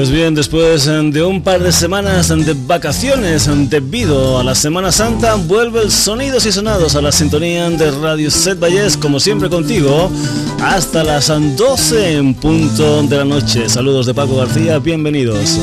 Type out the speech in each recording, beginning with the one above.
Pues bien, después de un par de semanas de vacaciones debido a la Semana Santa, vuelve el Sonidos y Sonados a la sintonía de Radio Set Valles, como siempre contigo, hasta las 12 en punto de la noche. Saludos de Paco García, bienvenidos.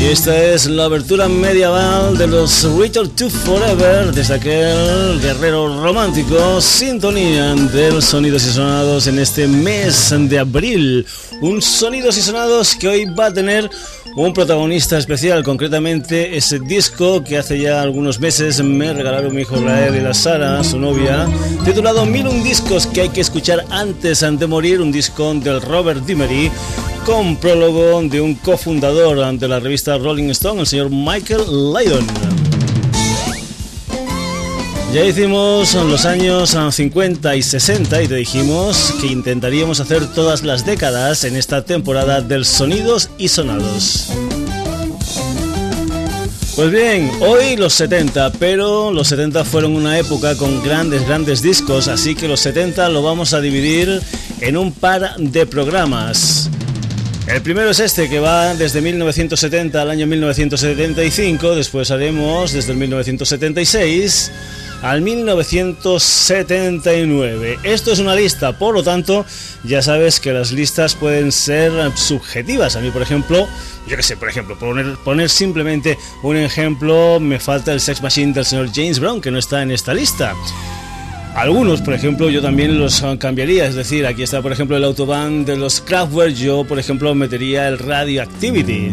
Y esta es la abertura medieval de los Return to Forever, desde aquel guerrero romántico, sintonía del Sonidos y Sonados en este mes de abril. Un Sonidos y Sonados que hoy va a tener un protagonista especial, concretamente ese disco que hace ya algunos meses me regalaron mi hijo Rael y la Sara, su novia, titulado Mil un discos que hay que escuchar antes de morir, un disco del Robert Dimery con prólogo de un cofundador de la revista Rolling Stone, el señor Michael Lydon. Ya hicimos los años 50 y 60 y te dijimos que intentaríamos hacer todas las décadas en esta temporada del Sonidos y Sonados. Pues bien, hoy los 70, pero los 70 fueron una época con grandes, grandes discos, así que los 70 lo vamos a dividir en un par de programas. El primero es este que va desde 1970 al año 1975, después haremos desde el 1976 al 1979. Esto es una lista, por lo tanto, ya sabes que las listas pueden ser subjetivas. A mí, por ejemplo, yo que sé, por ejemplo, poner, poner simplemente un ejemplo, me falta el Sex Machine del señor James Brown, que no está en esta lista. Algunos, por ejemplo, yo también los cambiaría, es decir, aquí está, por ejemplo, el autobahn de los Kraftwerk, yo, por ejemplo, metería el Radioactivity.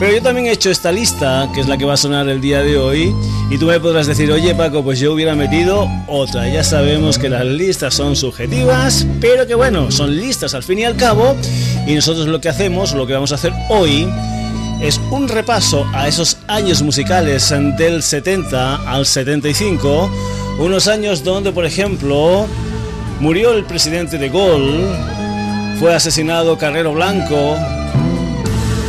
Pero yo también he hecho esta lista, que es la que va a sonar el día de hoy, y tú me podrás decir, oye Paco, pues yo hubiera metido otra. Ya sabemos que las listas son subjetivas, pero que bueno, son listas al fin y al cabo, y nosotros lo que hacemos, lo que vamos a hacer hoy, es un repaso a esos años musicales del 70 al 75 unos años donde, por ejemplo, murió el presidente de Gaulle, fue asesinado Carrero Blanco,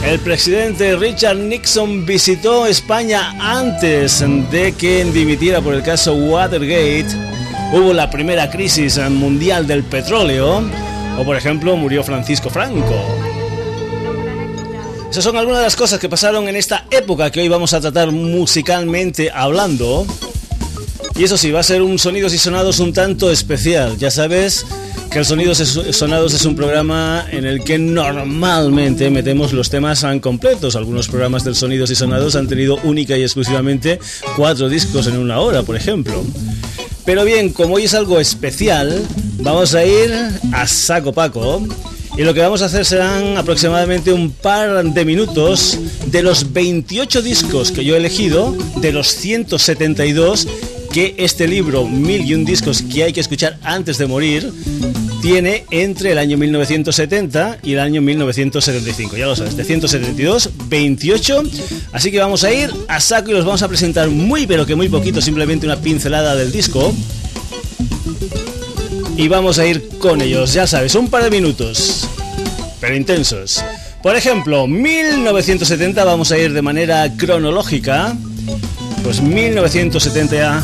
el presidente Richard Nixon visitó España antes de que dimitiera por el caso Watergate, hubo la primera crisis mundial del petróleo, o por ejemplo murió Francisco Franco. Esas son algunas de las cosas que pasaron en esta época que hoy vamos a tratar musicalmente hablando. Y eso sí, va a ser un Sonidos y Sonados un tanto especial. Ya sabes que el Sonidos Sonados es un programa en el que normalmente metemos los temas completos. Algunos programas del Sonidos y Sonados han tenido única y exclusivamente cuatro discos en una hora, por ejemplo. Pero bien, como hoy es algo especial, vamos a ir a saco paco. Y lo que vamos a hacer serán aproximadamente un par de minutos de los 28 discos que yo he elegido, de los 172 que este libro, Mil y un discos que hay que escuchar antes de morir, tiene entre el año 1970 y el año 1975. Ya lo sabes, de 172, 28. Así que vamos a ir a saco y los vamos a presentar muy, pero que muy poquito, simplemente una pincelada del disco. Y vamos a ir con ellos, ya sabes, un par de minutos, pero intensos. Por ejemplo, 1970 vamos a ir de manera cronológica. Pues 1970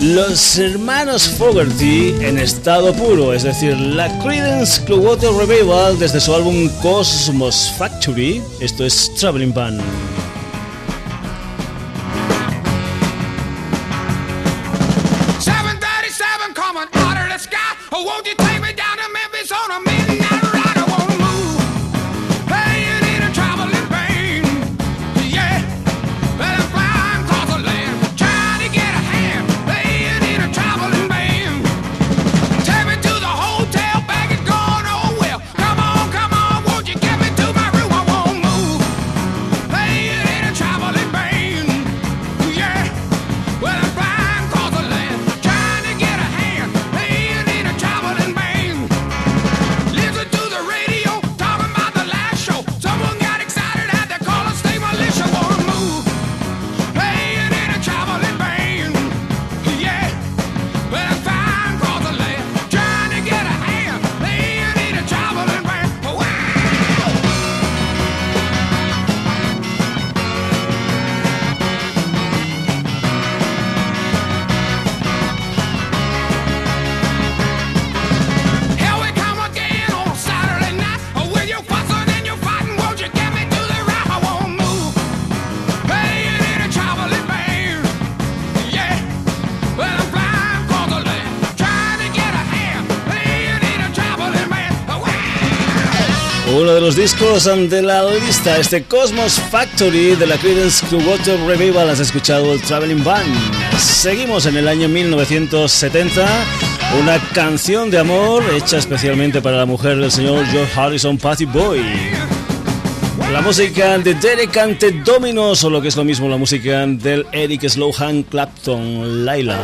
los hermanos Fogerty en estado puro, es decir, la Creedence Clearwater Revival desde su álbum Cosmos Factory, esto es Traveling Band. De los discos de la lista, este Cosmos Factory de la Creedence Clearwater Revival, has escuchado el Traveling Band. Seguimos en el año 1970, una canción de amor hecha especialmente para la mujer del señor George Harrison, Patty Boy. La música de Derek Ante Dominos, o lo que es lo mismo, la música del Eric Slowhan Clapton, Laila.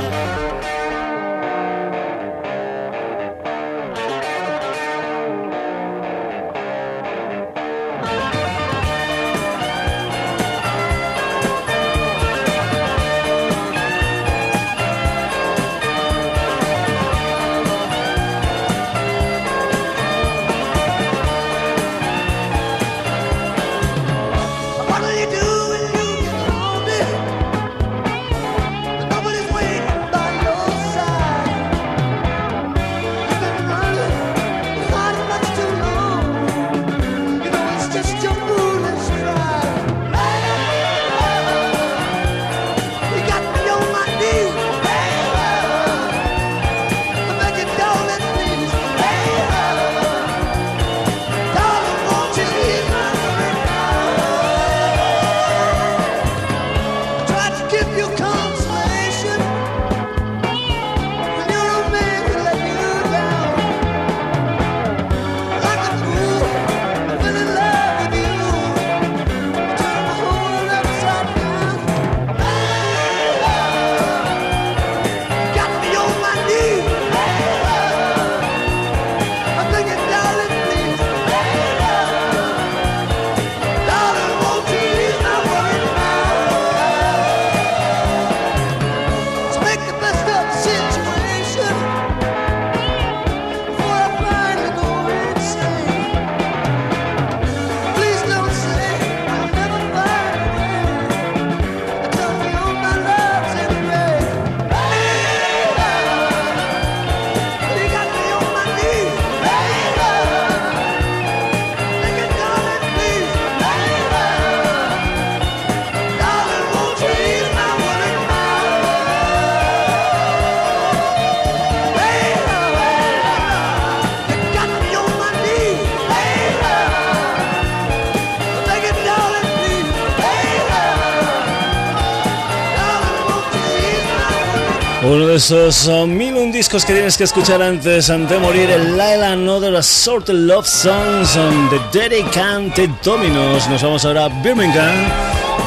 Uno de esos mil un discos que tienes que escuchar antes de morir, el Laila Another Assorted Love Songs on the Dedicated Dominos. Nos vamos ahora a Birmingham.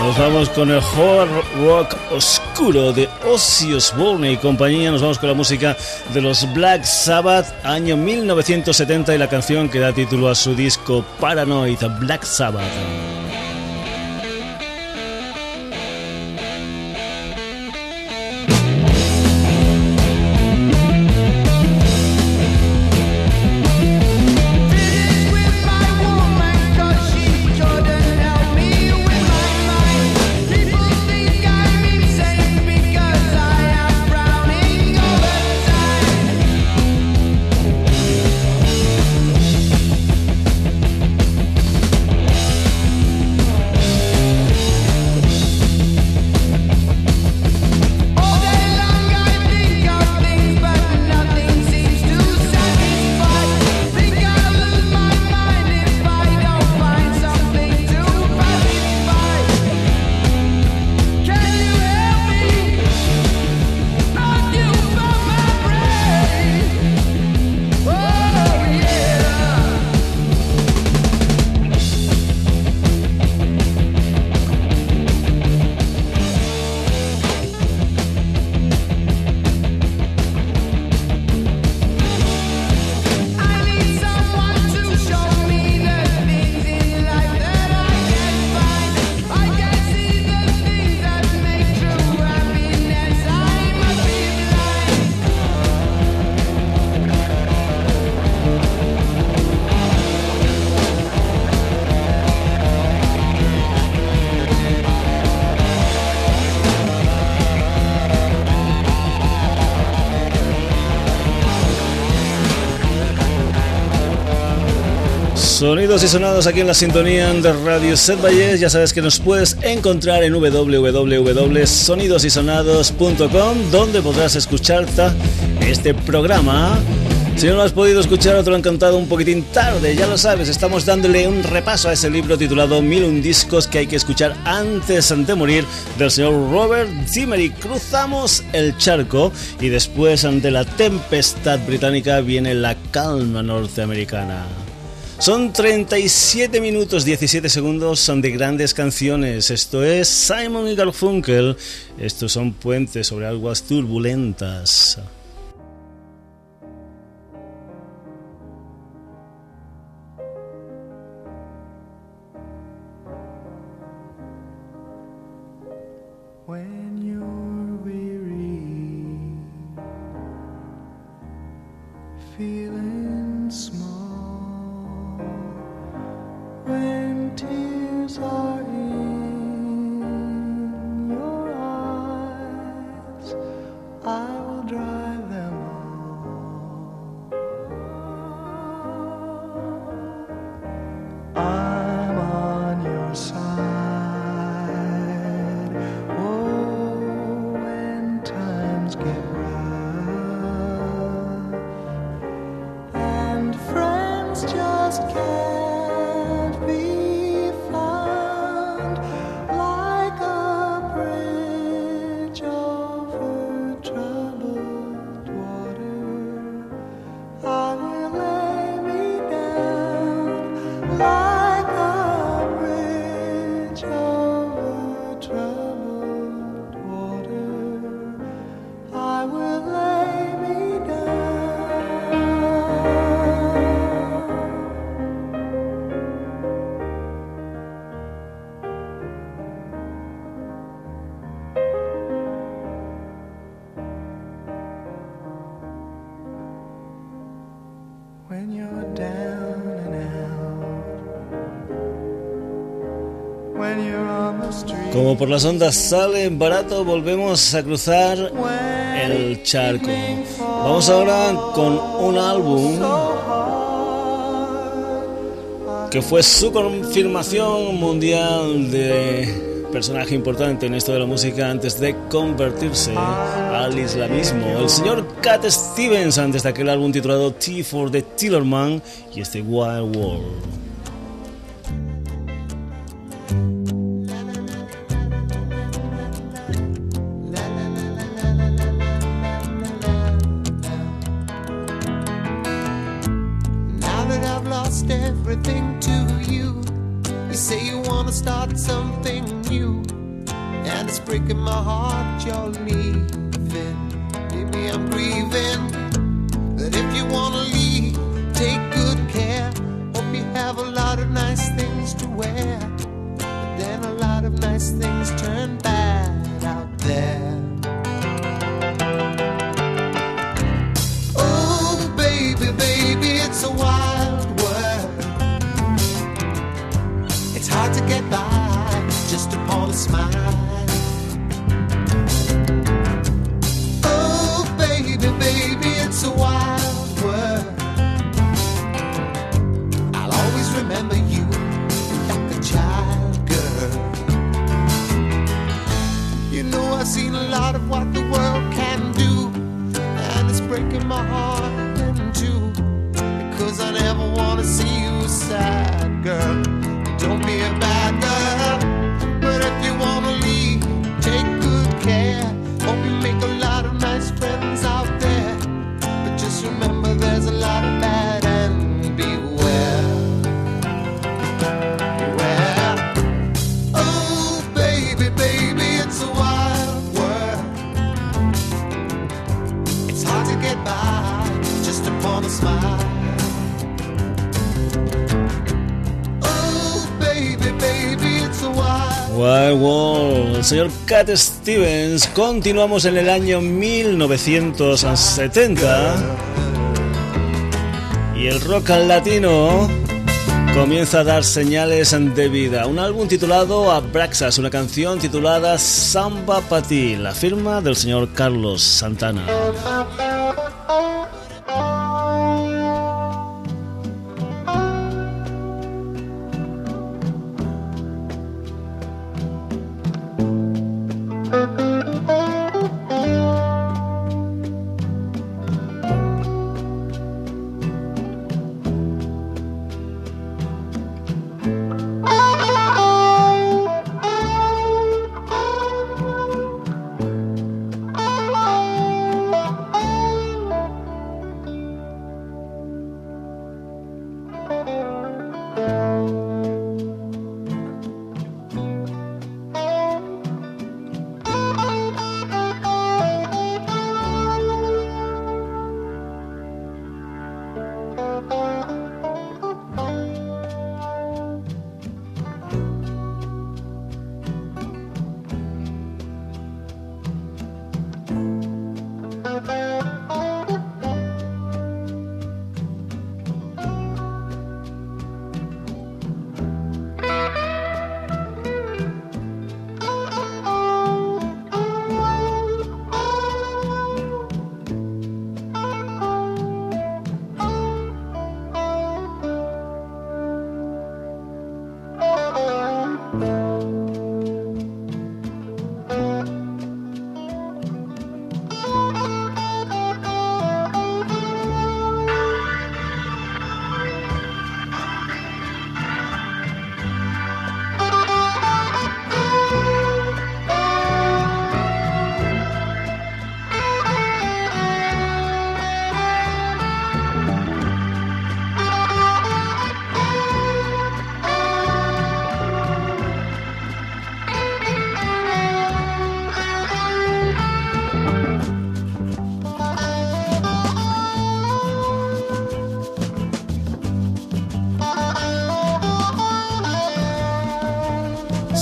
Nos vamos con el hard rock oscuro de Ozzy Osbourne y compañía. Nos vamos con la música de los Black Sabbath, año 1970 y la canción que da título a su disco Paranoid, Black Sabbath. Sonidos y sonados aquí en la sintonía de Radio Set Valles. Ya sabes que nos puedes encontrar en www.sonidosysonados.com donde podrás escuchar este programa Si no lo has podido escuchar o te un poquitín tarde, ya lo sabes, estamos dándole un repaso a ese libro titulado Mil un discos que hay que escuchar antes de morir del señor Robert Zimmer cruzamos el charco y después ante la tempestad británica viene la calma norteamericana. Son 37 minutos 17 segundos son de grandes canciones. Esto es Simon y Garfunkel. Estos son puentes sobre aguas turbulentas. Por las ondas sale barato, volvemos a cruzar el charco. Vamos ahora con un álbum que fue su confirmación mundial de personaje importante en esto de la música antes de convertirse al islamismo. El señor Cat Stevens antes de aquel álbum titulado T for the Tillerman y este Wild World. Señor Cat Stevens. Continuamos en el año 1970 y el rock latino comienza a dar señales de vida. Un álbum titulado Abraxas, una canción titulada Samba Pati, la firma del señor Carlos Santana.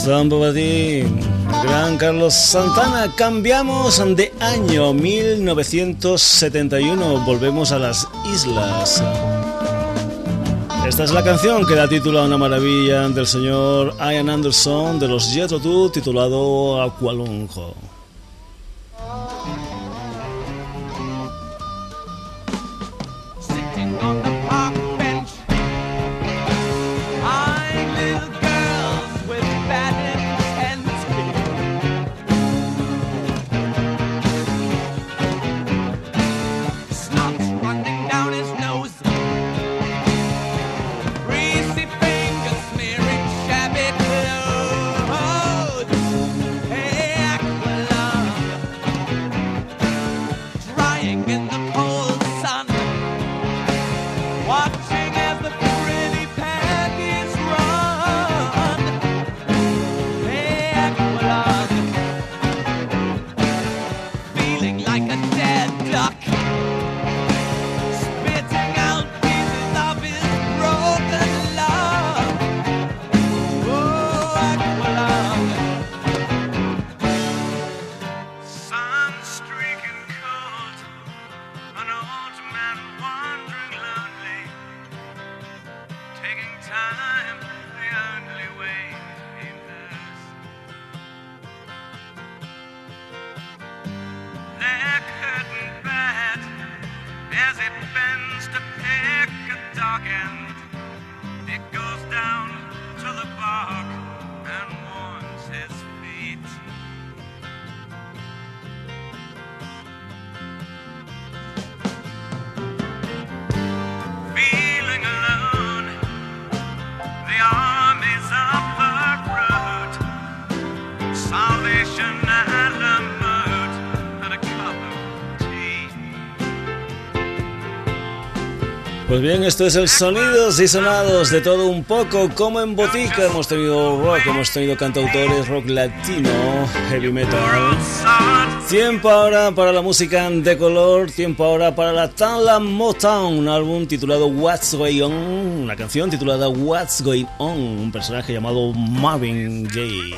Zambo Gran Carlos Santana. Cambiamos de año 1971. Volvemos a las islas. Esta es la canción que da título a una maravilla del señor Ian Anderson de los Jet Tull titulado Aqualonjo. Pues bien, esto es el sonidos y sonados de todo un poco, como en Botica. Hemos tenido rock, hemos tenido cantautores, rock latino, heavy metal. Tiempo ahora para la música de color, tiempo ahora para la Tala Motown, un álbum titulado What's Going On, una canción titulada What's Going On, un personaje llamado Marvin Gaye.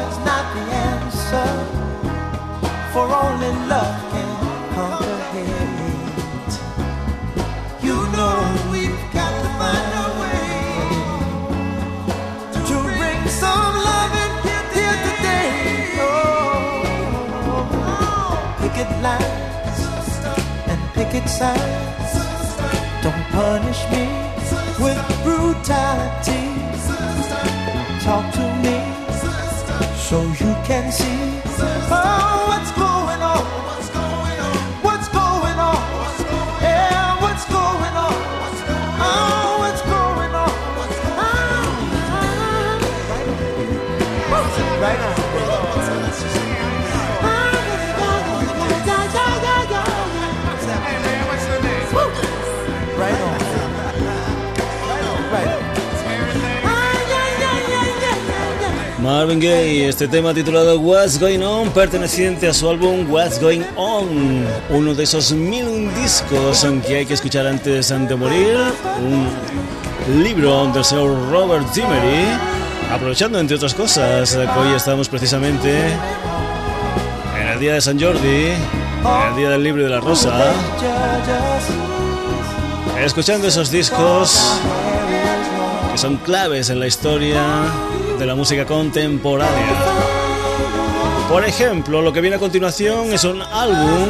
answer, for only love can conquer hate. You know we've got to find a way to bring some love in here today. Oh, picket lines and picket signs. Don't punish me with brutality. Talk to me so you Marvin Gaye, este tema titulado What's Going On, perteneciente a su álbum What's Going On, uno de esos mil discos que hay que escuchar antes de morir, un libro del señor Robert Dimery, aprovechando entre otras cosas que hoy estamos precisamente en el día de San Jordi, en el día del libro de la rosa, escuchando esos discos que son claves en la historia de la música contemporánea. Por ejemplo, lo que viene a continuación es un álbum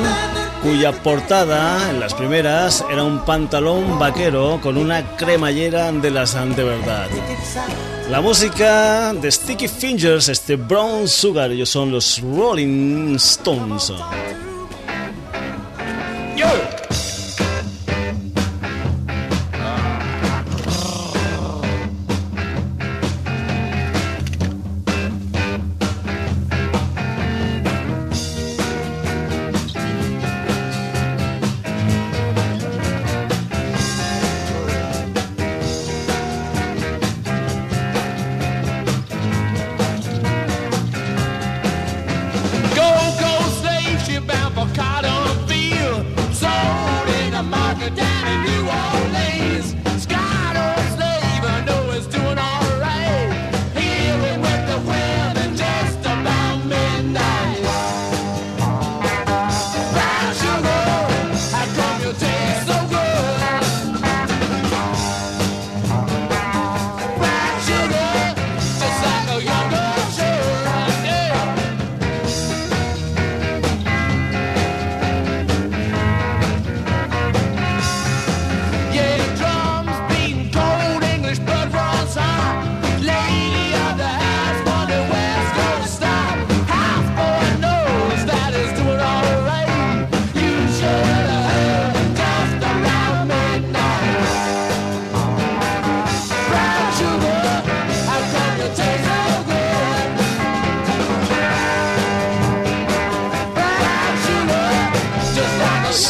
cuya portada, en las primeras, era un pantalón vaquero con una cremallera de la de verdad. La música de Sticky Fingers, este Brown Sugar, ellos son los Rolling Stones.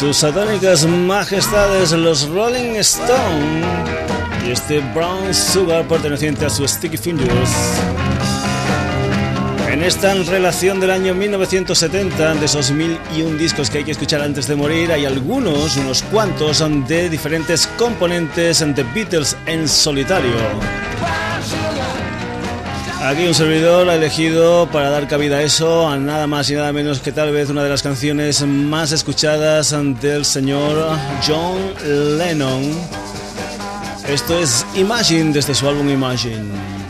Sus satánicas majestades, los Rolling Stone, y este Brown Sugar perteneciente a su Sticky Fingers. En esta relación del año 1970, de esos mil y un discos que hay que escuchar antes de morir, hay algunos, unos cuantos, de diferentes componentes de Beatles en solitario. Aquí un servidor ha elegido para dar cabida a eso a nada más y nada menos que tal vez una de las canciones más escuchadas del señor John Lennon. Esto es Imagine desde su álbum Imagine.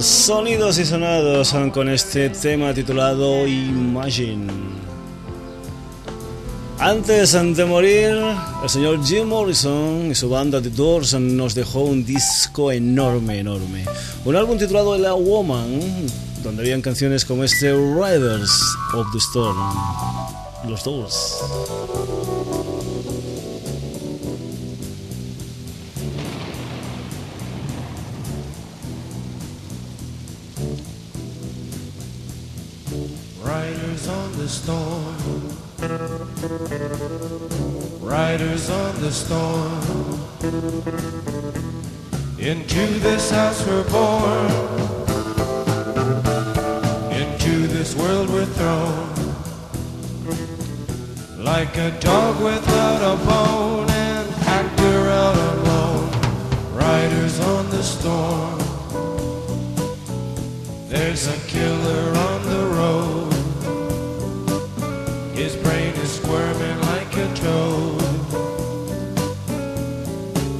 Sonidos y sonados con este tema titulado Imagine. Antes de morir, el señor Jim Morrison y su banda The Doors nos dejó un disco enorme, enorme. Un álbum titulado La Woman, donde habían canciones como este Riders of the Storm. Los Doors.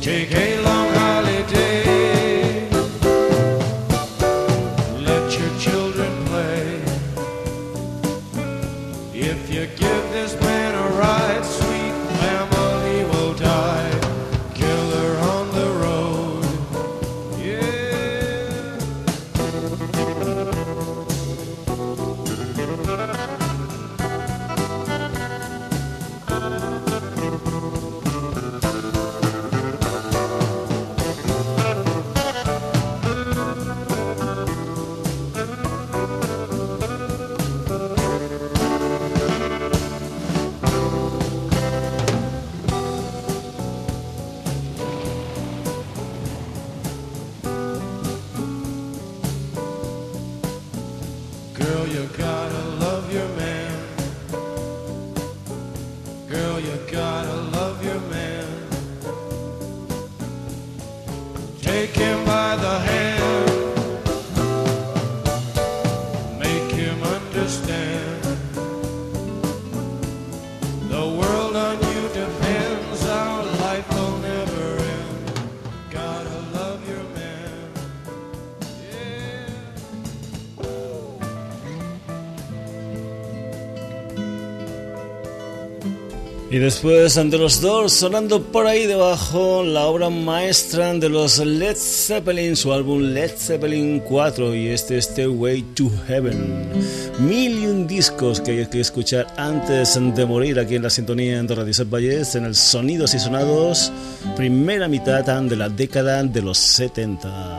take a look. Y después ante los dos sonando por ahí debajo la obra maestra de los Led Zeppelin, su álbum Led Zeppelin 4 y este Stairway to Heaven. Mil y un discos que hay que escuchar antes de morir aquí en la sintonía de Radio Valles en el Sonidos y Sonados, primera mitad de la década de los 70.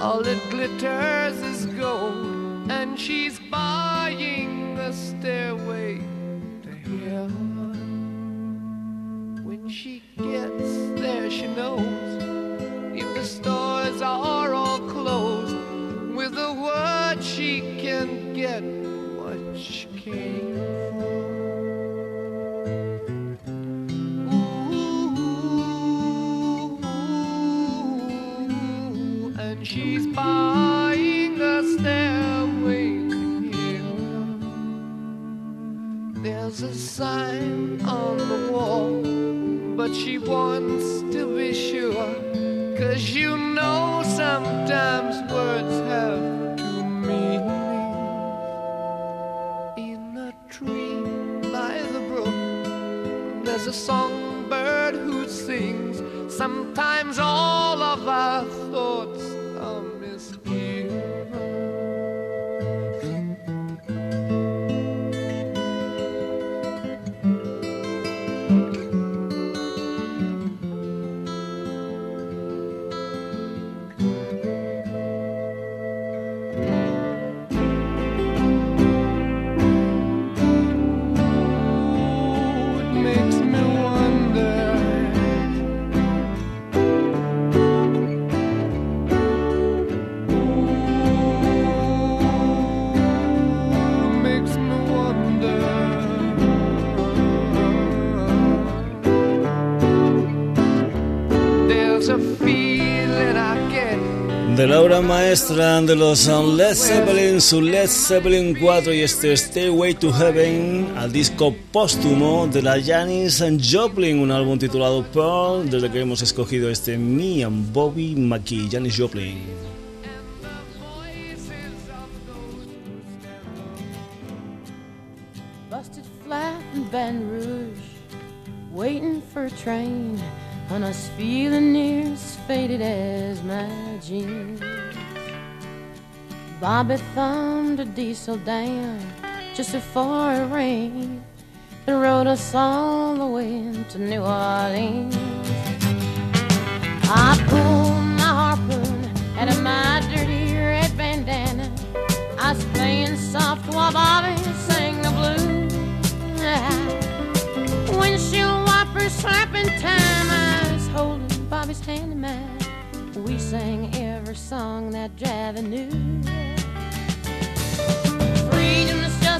All that glitters is gold, and she's buying the stairway sign on the wall, but she wants maestra de los Led Zeppelin, su Led Zeppelin 4 y este Stairway to Heaven, al disco póstumo de la Janis Joplin, un álbum titulado Pearl, desde que hemos escogido este Me and Bobby McKee, Janis Joplin. Baton Rouge, waiting for a train, on us feeling near as faded as my jeans. Bobby thumbed a diesel down just before it rained and rode us all the way to New Orleans. I pulled my harpoon out of my dirty red bandana. I was playing soft while Bobby sang the blues. Windshield wipers slapping time. I was holding Bobby's hand in mine. We sang every song that Javi knew.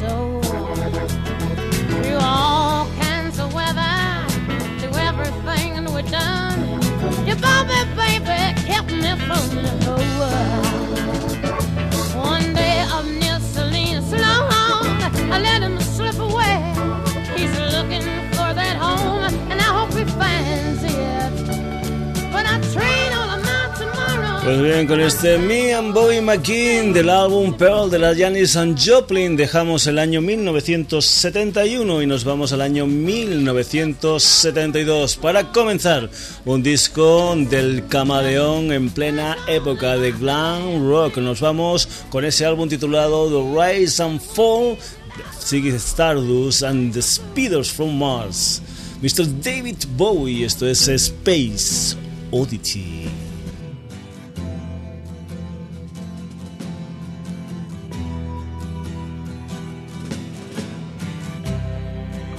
soul. Through all kinds of weather, everything we've done, baby kept me from Pues bien, con este Me and Bobby McKean del álbum Pearl de la Janis and Joplin dejamos el año 1971 y nos vamos al año 1972 para comenzar un disco del camaleón en plena época de glam rock. Nos vamos con ese álbum titulado The Rise and Fall Ziggy Stardust and the Speeders from Mars. Mr. David Bowie, esto es Space Oddity.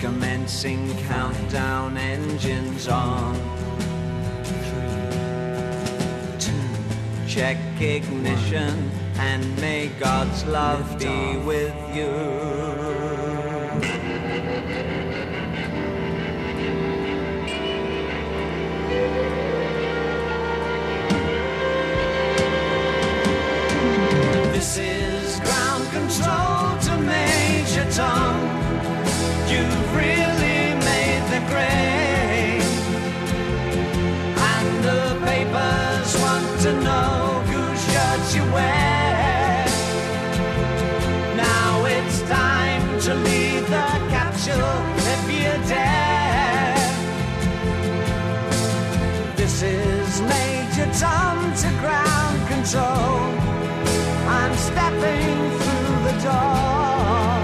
Commencing countdown engines on. Three, two. Check ignition and may God's love be with you. This is I'm stepping through the door.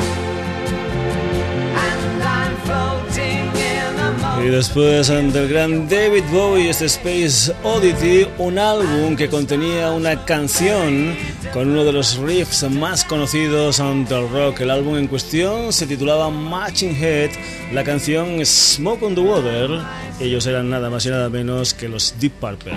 And I'm floating Y después del gran David Bowie, este Space Oddity, un álbum que contenía una canción con uno de los riffs más conocidos del rock. El álbum en cuestión se titulaba Matching Head, la canción Smoke on the Water. Ellos eran nada más y nada menos que los Deep Purple.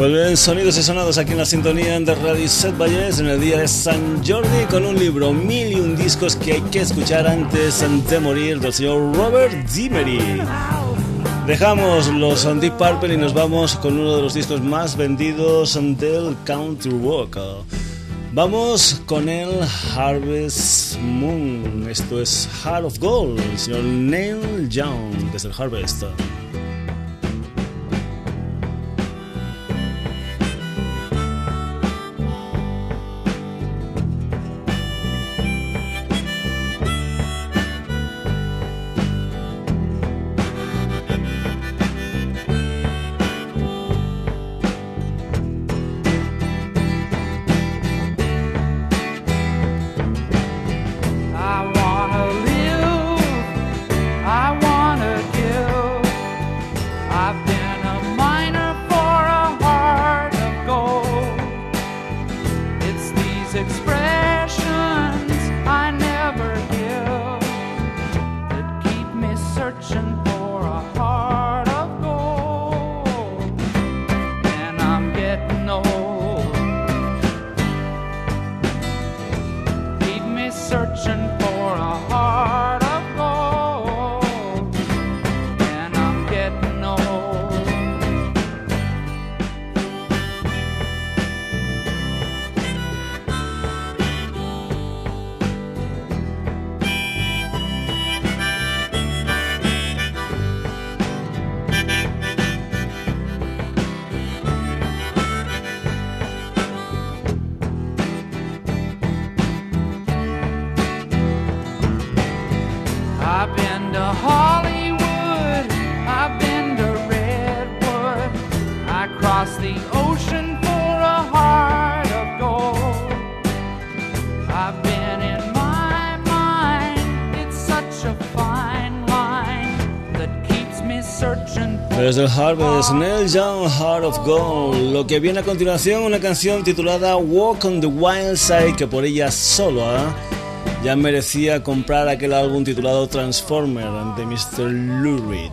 Pues bien, sonidos y sonados aquí en la sintonía de Radio Set Valles en el día de San Jordi con un libro, mil y un discos que hay que escuchar antes de morir del señor Robert Dimery. Dejamos los Deep Purple y nos vamos con uno de los discos más vendidos del country rock. Vamos con el Harvest Moon. Esto es Heart of Gold, el señor Neil Young desde el Harvest. Desde el Harvest, Neil Young, Heart of Gold. Lo que viene a continuación, una canción titulada Walk on the Wild Side, que por ella solo ya merecía comprar aquel álbum titulado Transformer de Mr. Lou Reed.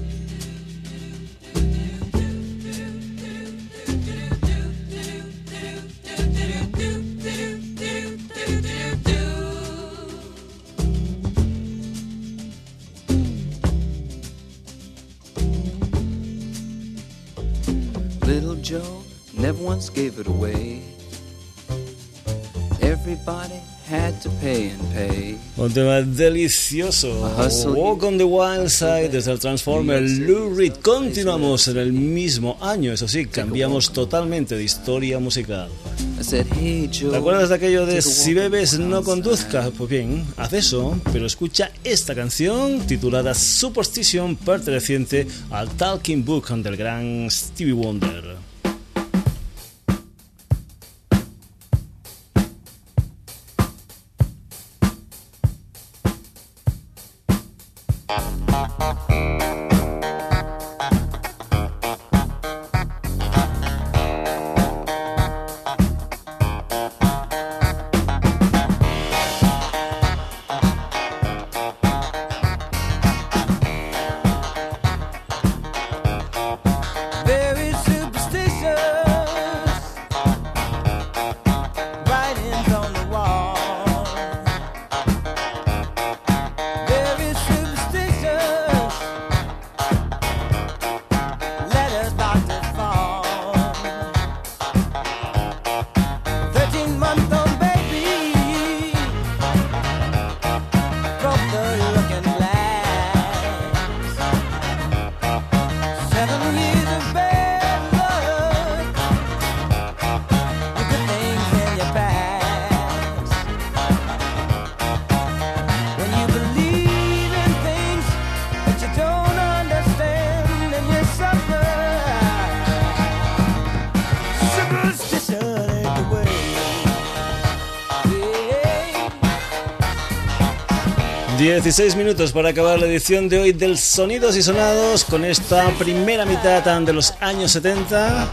gave it away. Everybody Un tema delicioso. Walk on the Wild Side desde el Transformer Lou Reed. Continuamos en el mismo año, eso sí, cambiamos totalmente de historia musical. ¿Te acuerdas de aquello de si bebes no conduzca? Pues bien, haz eso, pero escucha esta canción titulada Superstition perteneciente al Talking Book del gran Stevie Wonder. 16 minutos para acabar la edición de hoy del Sonidos y Sonados con esta primera mitad de los años 70,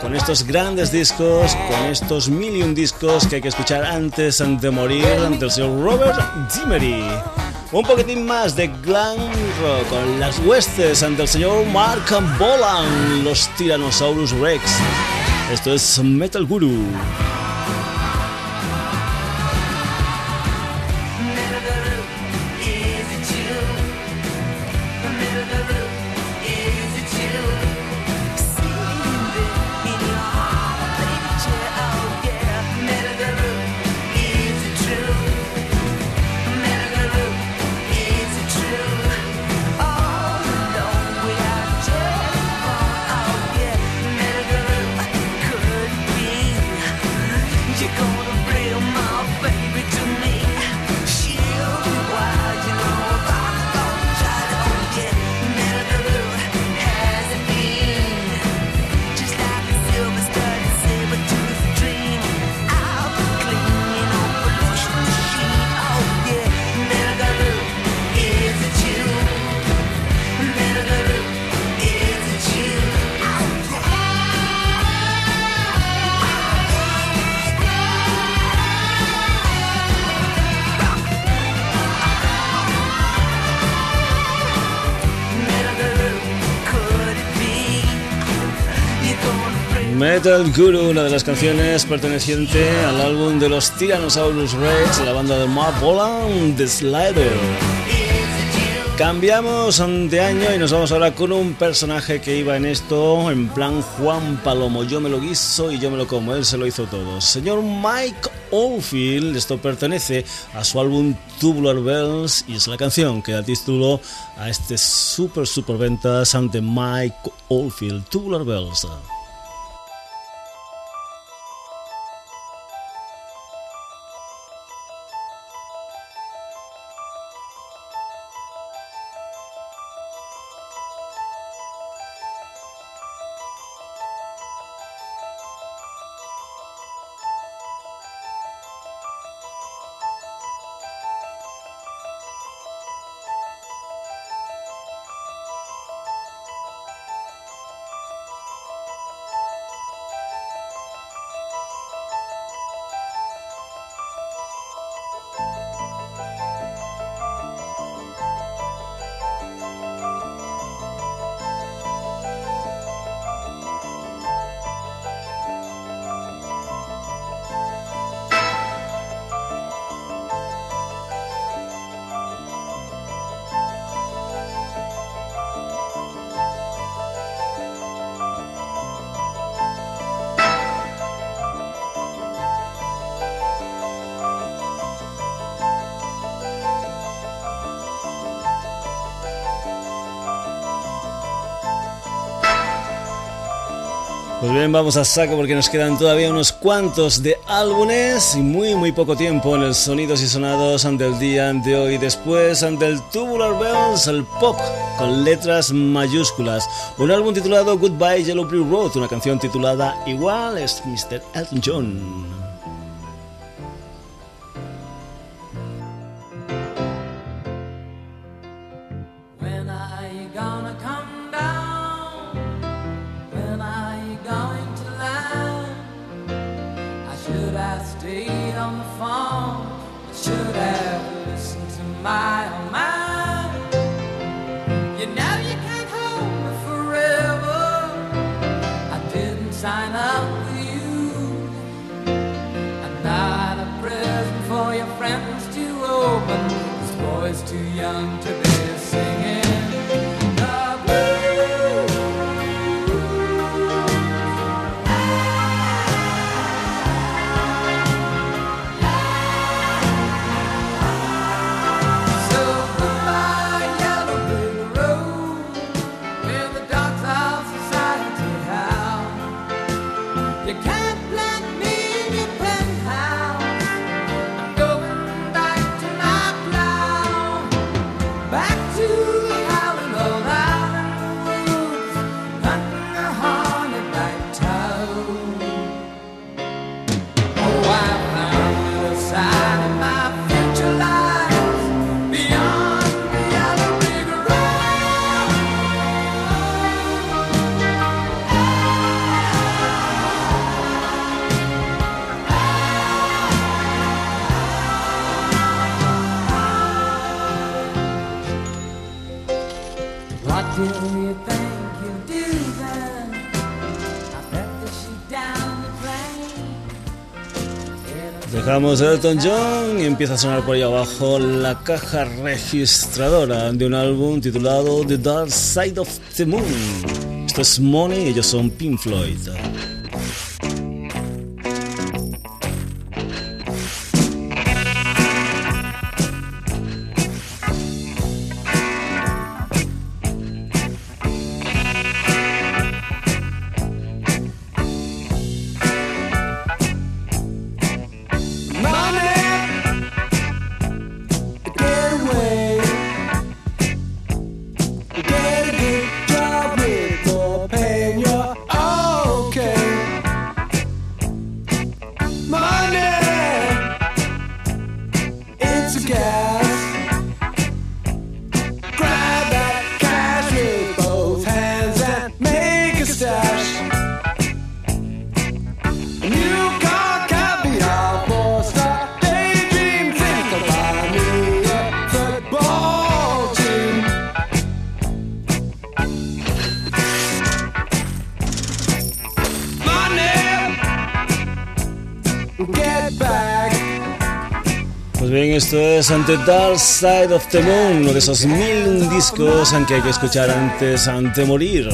con estos grandes discos, con estos million discos que hay que escuchar antes de morir del señor Robert Dimery. Un poquitín más de glam rock con las huestes del señor Mark Bolan, los Tyrannosaurus Rex. Esto es Metal Guru. Metal Guru, una de las canciones perteneciente al álbum de los Tyrannosaurus Rex, la banda de Mark Bolan, The Slider. Cambiamos de año y nos vamos ahora con un personaje que iba en esto, en plan Juan Palomo. Yo me lo guiso y yo me lo como, él se lo hizo todo. Señor Mike Oldfield, esto pertenece a su álbum Tubular Bells y es la canción que da título a este super super ventas ante Mike Oldfield, Tubular Bells. Vamos a saco porque nos quedan todavía unos cuantos de álbumes y muy muy poco tiempo en el Sonidos y Sonados ante el día de hoy. Después ante el Tubular Bells, el pop con letras mayúsculas. Un álbum titulado Goodbye Yellow Brick Road, una canción titulada igual es Mr. Elton John. Listened to oh my. You know you can't hold me forever. I didn't sign up with you. I'm not a present for your friends to open. This boy's too young to Dejamos Elton John y empieza a sonar por ahí abajo la caja registradora de un álbum titulado The Dark Side of the Moon. Esto es Money y ellos son Pink Floyd. Ante Dark Side of the Moon, uno de esos mil discos que hay que escuchar antes de morir.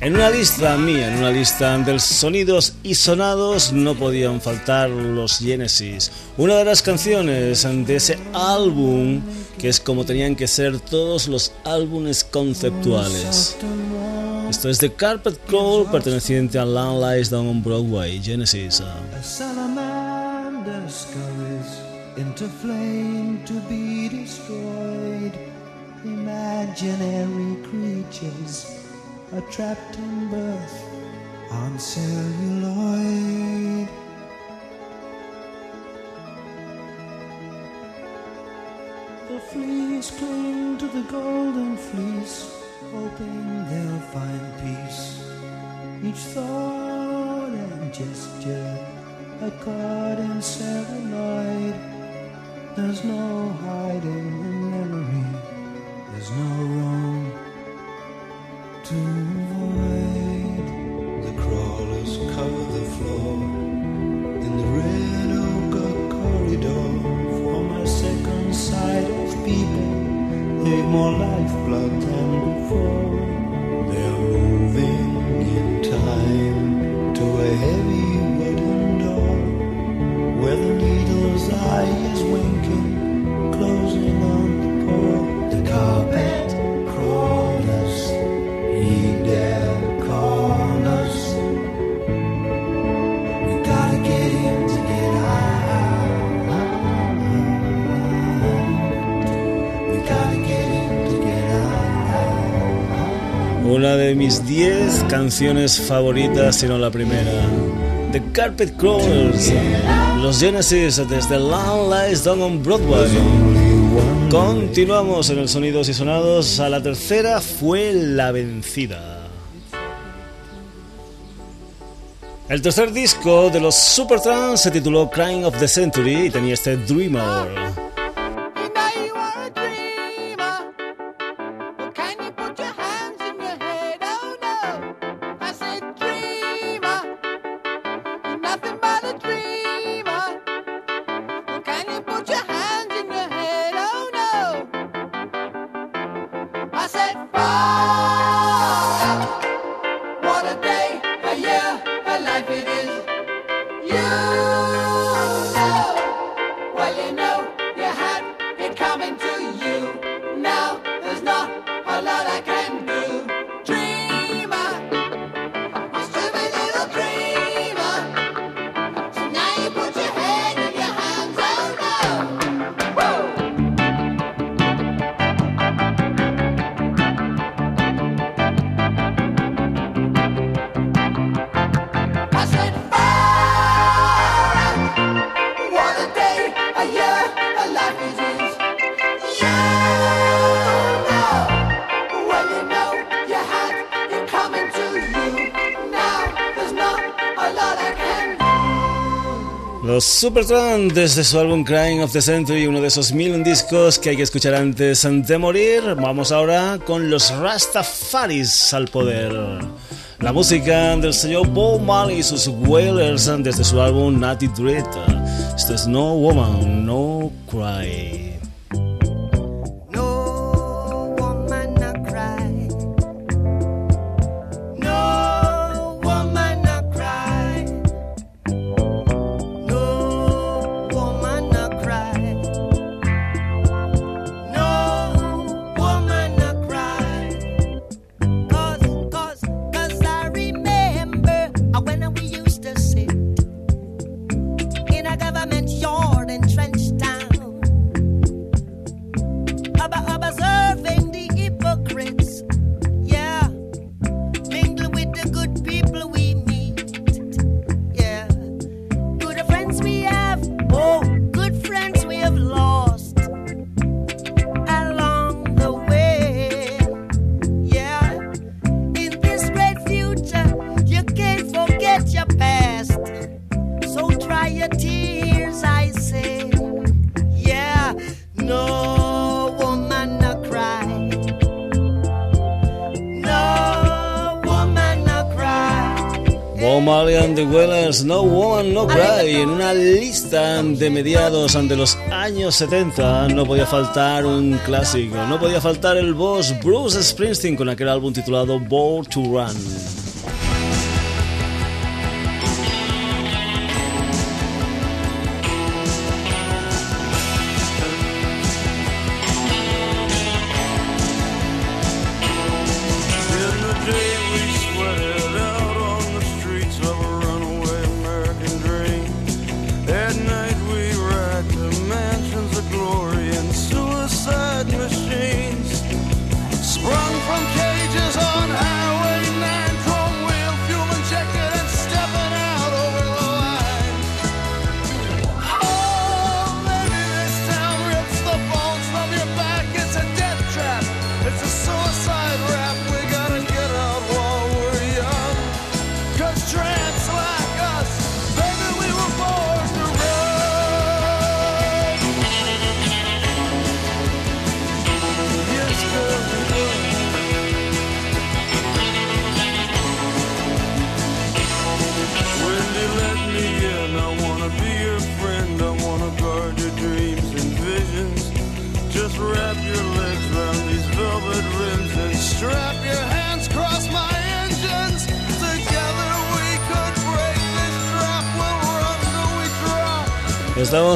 En una lista mía, en una lista de sonidos y sonados, no podían faltar los Genesis. Una de las canciones de ese álbum, que es como tenían que ser todos los álbumes conceptuales. Esto es The Carpet Crawl, perteneciente a Land Lies Down on Broadway, Genesis. Into flame to be destroyed. Imaginary creatures are trapped in birth on celluloid. The fleas cling to the golden fleece, hoping they'll find peace. Each thought and gesture a card in celluloid. There's no hiding in memory. There's no room to avoid. The crawlers cover the floor in the red oak corridor. For my second sight of people, they've more lifeblood than before. Mis 10 canciones favoritas, si no la primera. The Carpet Crawlers, los Genesis desde Long Lies Down on Broadway. Continuamos en el Sonidos y Sonados. A la tercera fue la vencida. El tercer disco de los Supertrans se tituló Crying of the Century y tenía este Dreamer. Los Supertramp desde su álbum Crying of the Century, uno de esos mil discos que hay que escuchar antes de morir. Vamos ahora con los Rastafaris al poder. La música del señor Bob Marley y sus Wailers desde su álbum Natty Dread. Esto es No Woman, No Cry. No Woman, No Cry, en una lista de mediados ante los años 70 no podía faltar un clásico, no podía faltar el boss Bruce Springsteen con aquel álbum titulado Born to Run.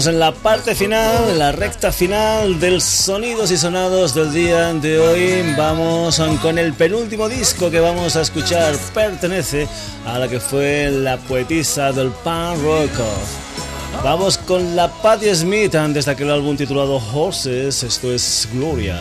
en la parte final, en la recta final del Sonidos y Sonados del día de hoy. Vamos con el penúltimo disco que vamos a escuchar. Pertenece a la que fue la poetisa del pan rock. Vamos con la Patti Smith antes de aquel álbum titulado Horses. Esto es Gloria.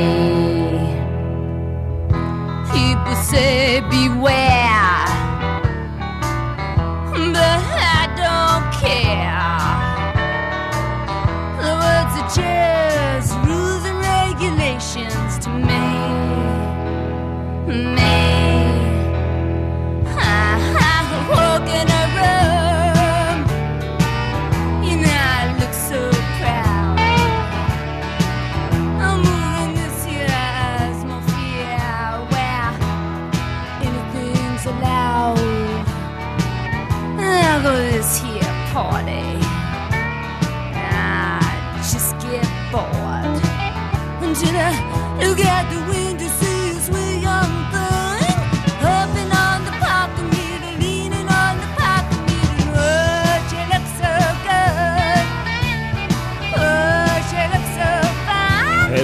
say beware.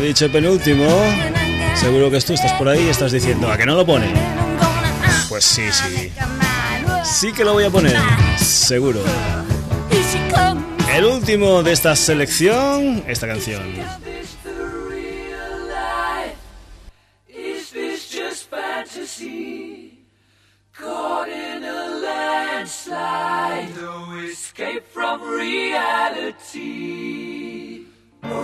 dicho penúltimo, seguro que tú estás por ahí y estás diciendo, ¿a que no lo pone? Pues sí, sí. Sí que lo voy a poner, seguro. El último de esta selección, esta canción.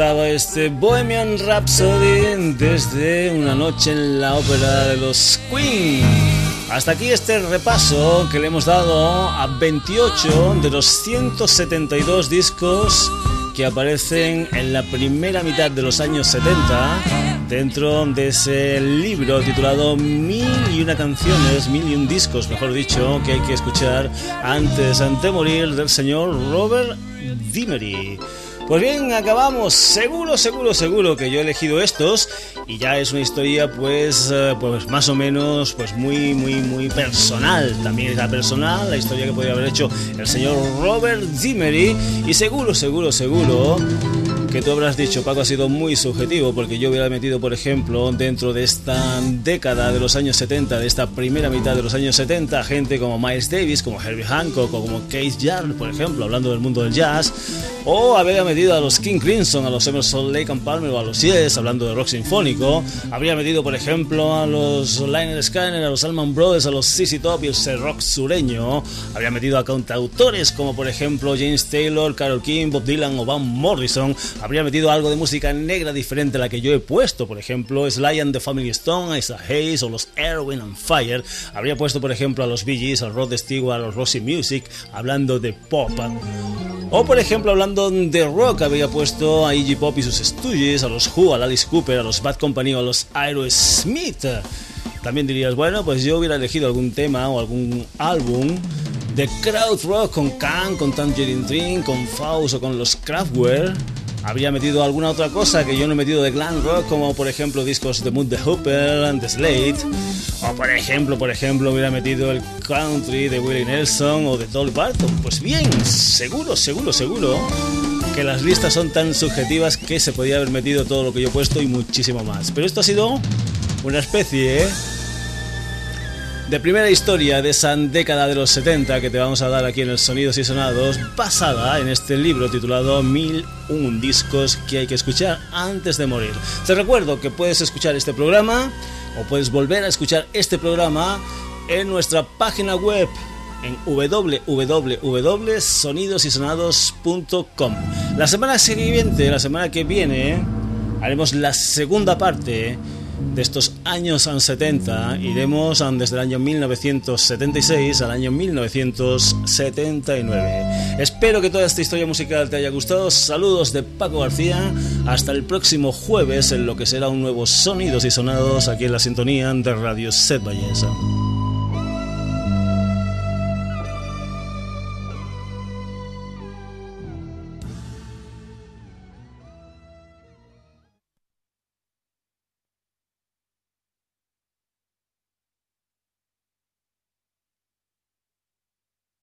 Este Bohemian Rhapsody desde una noche en la ópera de los Queen. Hasta aquí este repaso que le hemos dado a 28 de los 172 discos que aparecen en la primera mitad de los años 70 dentro de ese libro titulado Mil y una canciones, mil y un discos, mejor dicho, que hay que escuchar antes de morir del señor Robert Dimery. Pues bien, acabamos. Seguro, seguro, seguro que yo he elegido estos y ya es una historia, pues, eh, pues más o menos, pues muy, muy, muy personal. También es la personal, la historia que podría haber hecho el señor Robert Dimery y seguro, seguro, seguro que tú habrás dicho, Paco, ha sido muy subjetivo, porque yo hubiera metido, por ejemplo, dentro de esta década de los años 70, de esta primera mitad de los años 70, gente como Miles Davis, como Herbie Hancock o como Keith Jarrett, por ejemplo, hablando del mundo del jazz, o habría metido a los King Crimson, a los Emerson Lake and Palmer o a los Yes, hablando de rock sinfónico, habría metido, por ejemplo, a los Liner Scanner, a los Allman Brothers, a los CC Top y el rock sureño, habría metido a cantautores como, por ejemplo, James Taylor, Carol King, Bob Dylan o Van Morrison, habría metido algo de música negra diferente a la que yo he puesto, por ejemplo, Sly and the Family Stone, Isaac Hayes o los Erwin and Fire. Habría puesto, por ejemplo, a los Bee Gees, al Rod Stewart, a los Roxy Music, hablando de pop. O, por ejemplo, hablando de rock, habría puesto a Iggy Pop y sus Stooges, a los Who, a Alice Cooper, a los Bad Company o a los Aerosmith. También dirías, bueno, pues yo hubiera elegido algún tema o algún álbum de crowd rock con Can, con Tangerine Dream, con Faust o con los Kraftwerk. Habría metido alguna otra cosa que yo no he metido de glam rock, como por ejemplo discos de Mood the Hooper The Slate. O por ejemplo, por ejemplo, hubiera metido el country de Willie Nelson o de Dolly Parton. Pues bien, seguro, seguro, seguro que las listas son tan subjetivas que se podía haber metido todo lo que yo he puesto y muchísimo más. Pero esto ha sido una especie de primera historia de esa década de los 70 que te vamos a dar aquí en el Sonidos y Sonados, basada en este libro titulado 1001 discos que hay que escuchar antes de morir. Te recuerdo que puedes escuchar este programa o puedes volver a escuchar este programa en nuestra página web en www.sonidosysonados.com. La semana siguiente, la semana que viene, haremos la segunda parte de estos años 70 iremos desde el año 1976 al año 1979. Espero que toda esta historia musical te haya gustado. Saludos de Paco García. Hasta el próximo jueves en lo que será un nuevo Sonidos y Sonados aquí en la sintonía de Radio Set Ballesa.